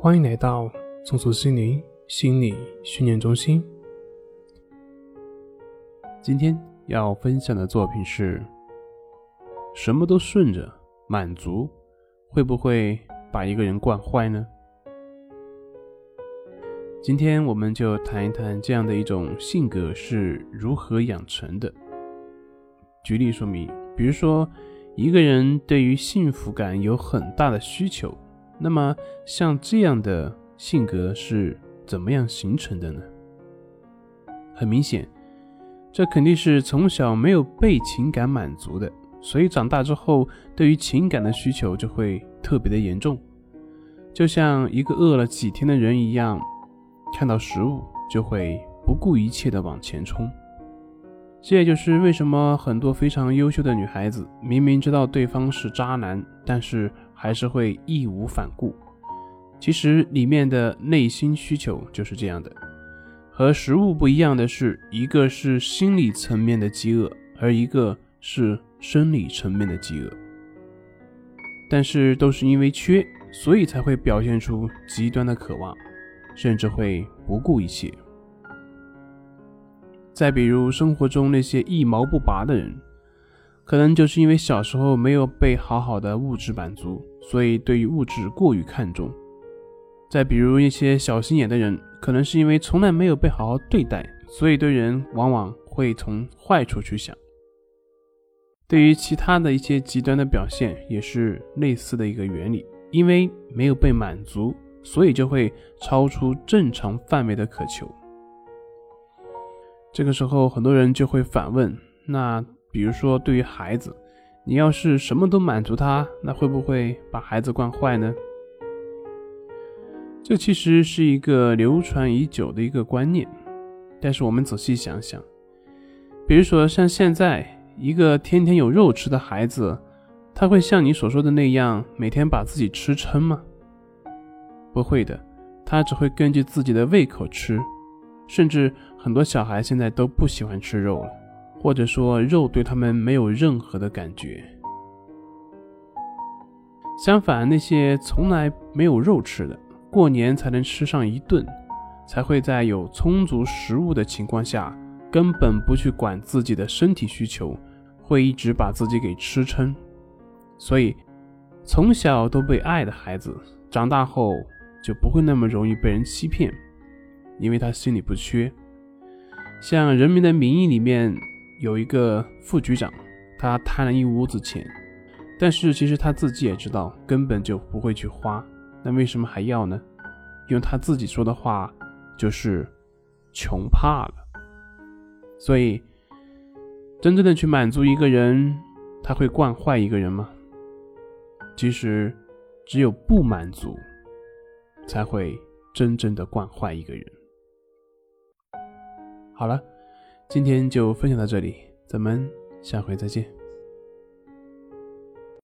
欢迎来到松鼠心灵心理训练中心。今天要分享的作品是：什么都顺着满足，会不会把一个人惯坏呢？今天我们就谈一谈这样的一种性格是如何养成的。举例说明，比如说一个人对于幸福感有很大的需求。那么，像这样的性格是怎么样形成的呢？很明显，这肯定是从小没有被情感满足的，所以长大之后对于情感的需求就会特别的严重，就像一个饿了几天的人一样，看到食物就会不顾一切的往前冲。这也就是为什么很多非常优秀的女孩子，明明知道对方是渣男，但是还是会义无反顾。其实里面的内心需求就是这样的。和食物不一样的是，一个是心理层面的饥饿，而一个是生理层面的饥饿。但是都是因为缺，所以才会表现出极端的渴望，甚至会不顾一切。再比如生活中那些一毛不拔的人，可能就是因为小时候没有被好好的物质满足，所以对于物质过于看重。再比如一些小心眼的人，可能是因为从来没有被好好对待，所以对人往往会从坏处去想。对于其他的一些极端的表现，也是类似的一个原理，因为没有被满足，所以就会超出正常范围的渴求。这个时候，很多人就会反问：那比如说，对于孩子，你要是什么都满足他，那会不会把孩子惯坏呢？这其实是一个流传已久的一个观念。但是我们仔细想想，比如说像现在一个天天有肉吃的孩子，他会像你所说的那样每天把自己吃撑吗？不会的，他只会根据自己的胃口吃。甚至很多小孩现在都不喜欢吃肉了，或者说肉对他们没有任何的感觉。相反，那些从来没有肉吃的，过年才能吃上一顿，才会在有充足食物的情况下，根本不去管自己的身体需求，会一直把自己给吃撑。所以，从小都被爱的孩子，长大后就不会那么容易被人欺骗。因为他心里不缺，像《人民的名义》里面有一个副局长，他贪了一屋子钱，但是其实他自己也知道根本就不会去花，那为什么还要呢？用他自己说的话就是穷怕了。所以，真正的去满足一个人，他会惯坏一个人吗？其实，只有不满足，才会真正的惯坏一个人。好了，今天就分享到这里，咱们下回再见。